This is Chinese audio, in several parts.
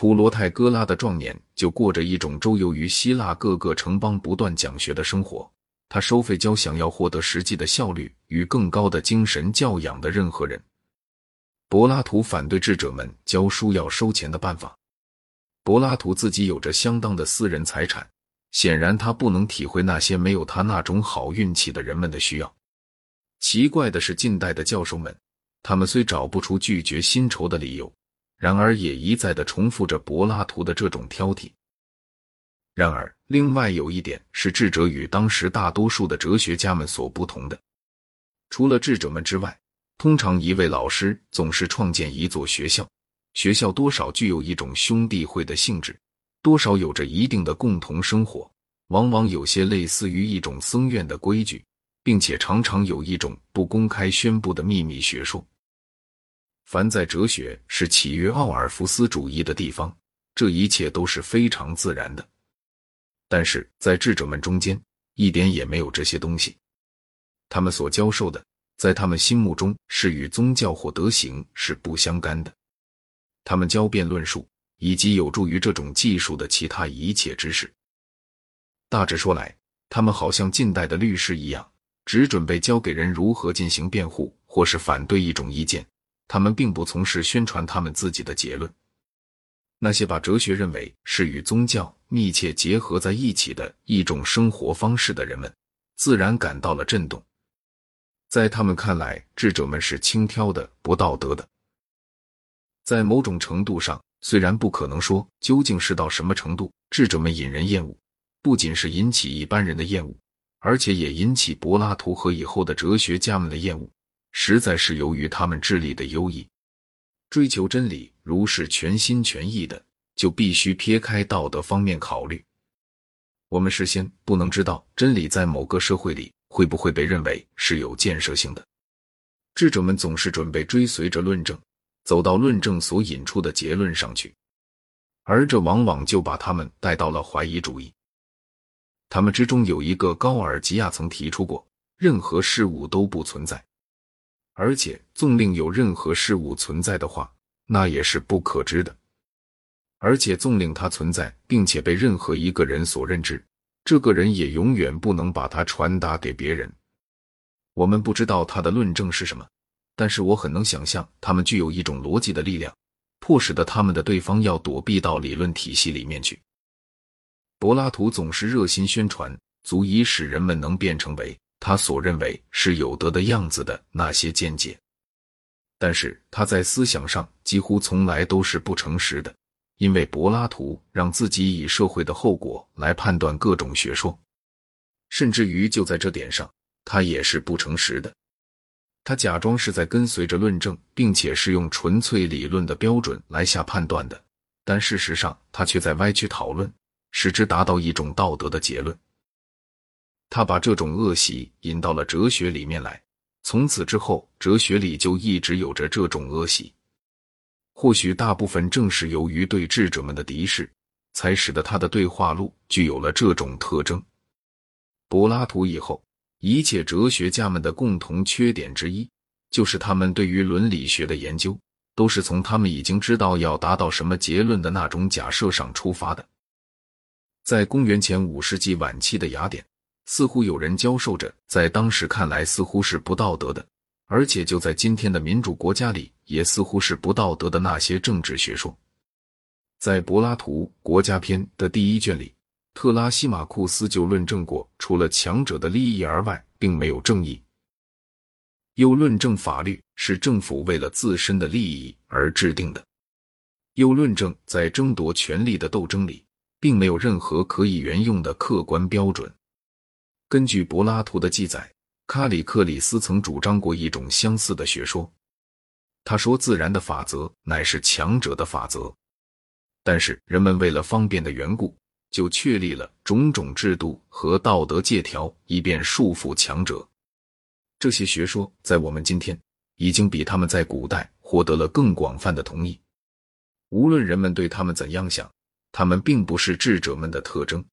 普罗泰戈拉的壮年就过着一种周游于希腊各个城邦、不断讲学的生活。他收费教想要获得实际的效率与更高的精神教养的任何人。柏拉图反对智者们教书要收钱的办法。柏拉图自己有着相当的私人财产，显然他不能体会那些没有他那种好运气的人们的需要。奇怪的是，近代的教授们，他们虽找不出拒绝薪酬的理由，然而也一再的重复着柏拉图的这种挑剔。然而，另外有一点是智者与当时大多数的哲学家们所不同的：除了智者们之外，通常一位老师总是创建一座学校，学校多少具有一种兄弟会的性质，多少有着一定的共同生活，往往有些类似于一种僧院的规矩，并且常常有一种不公开宣布的秘密学说。凡在哲学是起于奥尔夫斯主义的地方，这一切都是非常自然的。但是在智者们中间，一点也没有这些东西。他们所教授的，在他们心目中是与宗教或德行是不相干的。他们教辩论术以及有助于这种技术的其他一切知识。大致说来，他们好像近代的律师一样，只准备教给人如何进行辩护或是反对一种意见。他们并不从事宣传他们自己的结论。那些把哲学认为是与宗教密切结合在一起的一种生活方式的人们，自然感到了震动。在他们看来，智者们是轻佻的、不道德的。在某种程度上，虽然不可能说究竟是到什么程度，智者们引人厌恶，不仅是引起一般人的厌恶，而且也引起柏拉图和以后的哲学家们的厌恶，实在是由于他们智力的优异。追求真理，如是全心全意的，就必须撇开道德方面考虑。我们事先不能知道真理在某个社会里会不会被认为是有建设性的。智者们总是准备追随着论证，走到论证所引出的结论上去，而这往往就把他们带到了怀疑主义。他们之中有一个高尔吉亚曾提出过：任何事物都不存在。而且，纵令有任何事物存在的话，那也是不可知的。而且，纵令它存在，并且被任何一个人所认知，这个人也永远不能把它传达给别人。我们不知道他的论证是什么，但是我很能想象，他们具有一种逻辑的力量，迫使的他们的对方要躲避到理论体系里面去。柏拉图总是热心宣传，足以使人们能变成为。他所认为是有德的样子的那些见解，但是他在思想上几乎从来都是不诚实的，因为柏拉图让自己以社会的后果来判断各种学说，甚至于就在这点上，他也是不诚实的。他假装是在跟随着论证，并且是用纯粹理论的标准来下判断的，但事实上他却在歪曲讨论，使之达到一种道德的结论。他把这种恶习引到了哲学里面来，从此之后，哲学里就一直有着这种恶习。或许大部分正是由于对智者们的敌视，才使得他的对话录具有了这种特征。柏拉图以后，一切哲学家们的共同缺点之一，就是他们对于伦理学的研究，都是从他们已经知道要达到什么结论的那种假设上出发的。在公元前五世纪晚期的雅典。似乎有人教授着，在当时看来似乎是不道德的，而且就在今天的民主国家里，也似乎是不道德的那些政治学说。在柏拉图《国家篇》的第一卷里，特拉西马库斯就论证过，除了强者的利益而外，并没有正义。又论证法律是政府为了自身的利益而制定的。又论证在争夺权力的斗争里，并没有任何可以援用的客观标准。根据柏拉图的记载，卡里克里斯曾主张过一种相似的学说。他说，自然的法则乃是强者的法则，但是人们为了方便的缘故，就确立了种种制度和道德戒条，以便束缚强者。这些学说在我们今天已经比他们在古代获得了更广泛的同意。无论人们对他们怎样想，他们并不是智者们的特征。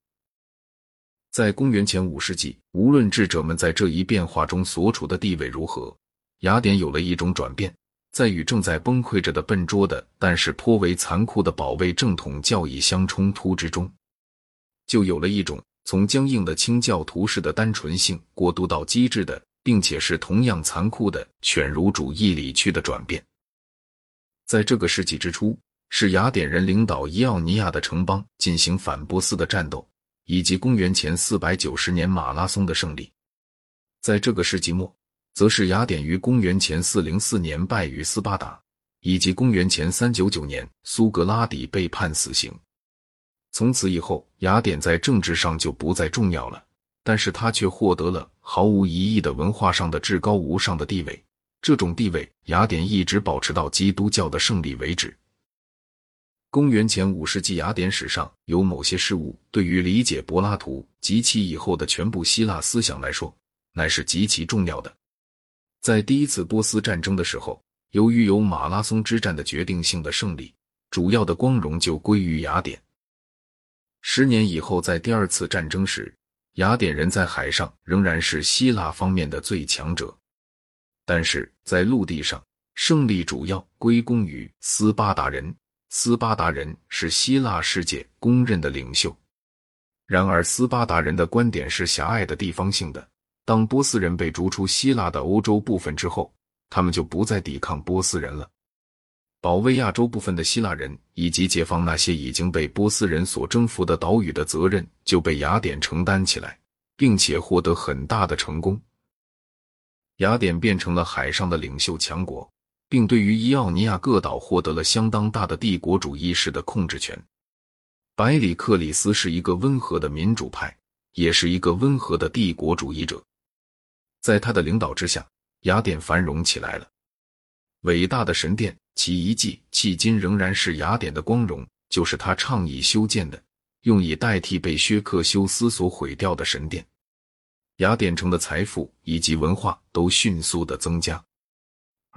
在公元前五世纪，无论智者们在这一变化中所处的地位如何，雅典有了一种转变，在与正在崩溃着的笨拙的，但是颇为残酷的保卫正统教义相冲突之中，就有了一种从僵硬的清教徒式的单纯性过渡到机智的，并且是同样残酷的犬儒主义理去的转变。在这个世纪之初，是雅典人领导伊奥尼亚的城邦进行反波斯的战斗，以及公元前四百九十年马拉松的胜利。在这个世纪末。则是雅典于公元前四零四年败于斯巴达，以及公元前三九九年苏格拉底被判死刑。从此以后，雅典在政治上就不再重要了，但是他却获得了毫无疑义的文化上的至高无上的地位。这种地位，雅典一直保持到基督教的胜利为止。公元前五世纪，雅典史上有某些事物，对于理解柏拉图及其以后的全部希腊思想来说，乃是极其重要的。在第一次波斯战争的时候，由于有马拉松之战的决定性的胜利，主要的光荣就归于雅典。十年以后，在第二次战争时，雅典人在海上仍然是希腊方面的最强者，但是在陆地上，胜利主要归功于斯巴达人。斯巴达人是希腊世界公认的领袖。然而，斯巴达人的观点是狭隘的、地方性的。当波斯人被逐出希腊的欧洲部分之后，他们就不再抵抗波斯人了。保卫亚洲部分的希腊人以及解放那些已经被波斯人所征服的岛屿的责任就被雅典承担起来，并且获得很大的成功。雅典变成了海上的领袖强国，并对于伊奥尼亚各岛获得了相当大的帝国主义式的控制权。百里克里斯是一个温和的民主派，也是一个温和的帝国主义者。在他的领导之下，雅典繁荣起来了。伟大的神殿，其遗迹迄今仍然是雅典的光荣，就是他倡议修建的，用以代替被薛克修斯所毁掉的神殿。雅典城的财富以及文化都迅速的增加，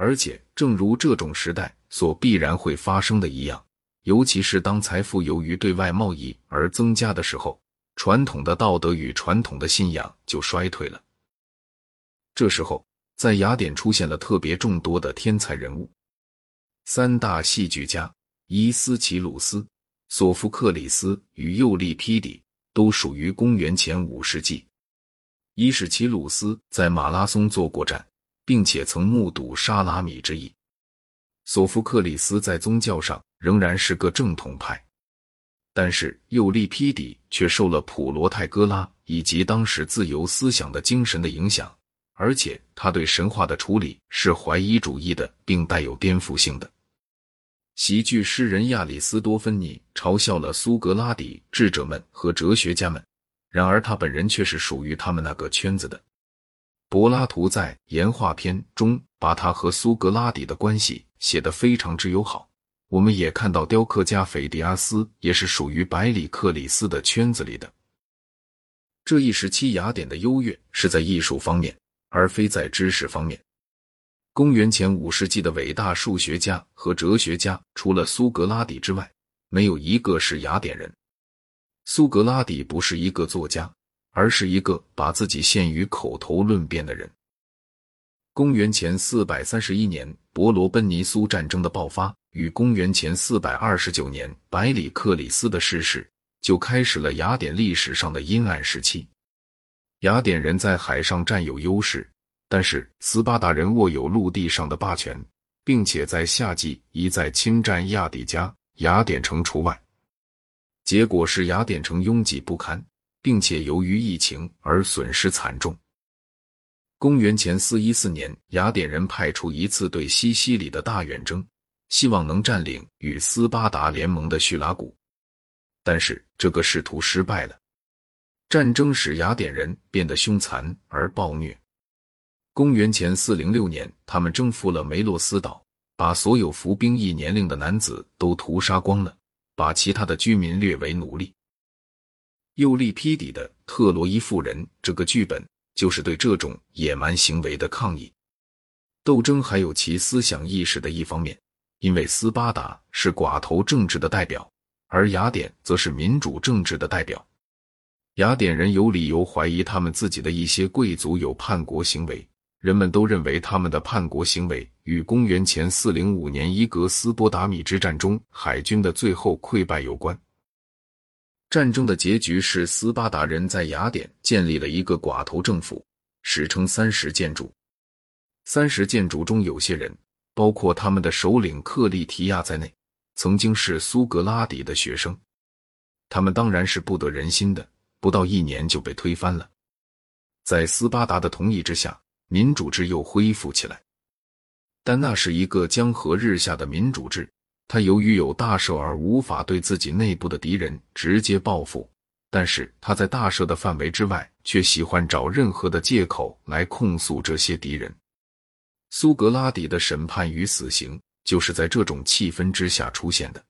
而且正如这种时代所必然会发生的一样，尤其是当财富由于对外贸易而增加的时候，传统的道德与传统的信仰就衰退了。这时候，在雅典出现了特别众多的天才人物，三大戏剧家伊斯奇鲁斯、索福克里斯与幼利皮底都属于公元前五世纪。伊史奇鲁斯在马拉松做过战，并且曾目睹沙拉米之役。索福克里斯在宗教上仍然是个正统派，但是幼利批底却受了普罗泰戈拉以及当时自由思想的精神的影响。而且他对神话的处理是怀疑主义的，并带有颠覆性的。喜剧诗人亚里斯多芬尼嘲笑了苏格拉底智者们和哲学家们，然而他本人却是属于他们那个圈子的。柏拉图在《言话篇》中把他和苏格拉底的关系写得非常之友好。我们也看到雕刻家斐迪阿斯也是属于百里克里斯的圈子里的。这一时期雅典的优越是在艺术方面。而非在知识方面。公元前五世纪的伟大数学家和哲学家，除了苏格拉底之外，没有一个是雅典人。苏格拉底不是一个作家，而是一个把自己限于口头论辩的人。公元前四百三十一年，伯罗奔尼苏战争的爆发与公元前四百二十九年百里克里斯的逝世，就开始了雅典历史上的阴暗时期。雅典人在海上占有优势，但是斯巴达人握有陆地上的霸权，并且在夏季一再侵占亚底加，雅典城除外。结果是雅典城拥挤不堪，并且由于疫情而损失惨重。公元前四一四年，雅典人派出一次对西西里的大远征，希望能占领与斯巴达联盟的叙拉古，但是这个试图失败了。战争使雅典人变得凶残而暴虐。公元前四零六年，他们征服了梅洛斯岛，把所有服兵役年龄的男子都屠杀光了，把其他的居民掠为奴隶。又立批底的《特洛伊妇人》这个剧本就是对这种野蛮行为的抗议。斗争还有其思想意识的一方面，因为斯巴达是寡头政治的代表，而雅典则是民主政治的代表。雅典人有理由怀疑他们自己的一些贵族有叛国行为，人们都认为他们的叛国行为与公元前四零五年伊格斯波达米之战中海军的最后溃败有关。战争的结局是斯巴达人在雅典建立了一个寡头政府，史称三十建筑。三十建筑中有些人，包括他们的首领克利提亚在内，曾经是苏格拉底的学生。他们当然是不得人心的，不到一年就被推翻了。在斯巴达的同意之下，民主制又恢复起来。但那是一个江河日下的民主制，他由于有大赦而无法对自己内部的敌人直接报复，但是他在大赦的范围之外，却喜欢找任何的借口来控诉这些敌人。苏格拉底的审判与死刑就是在这种气氛之下出现的。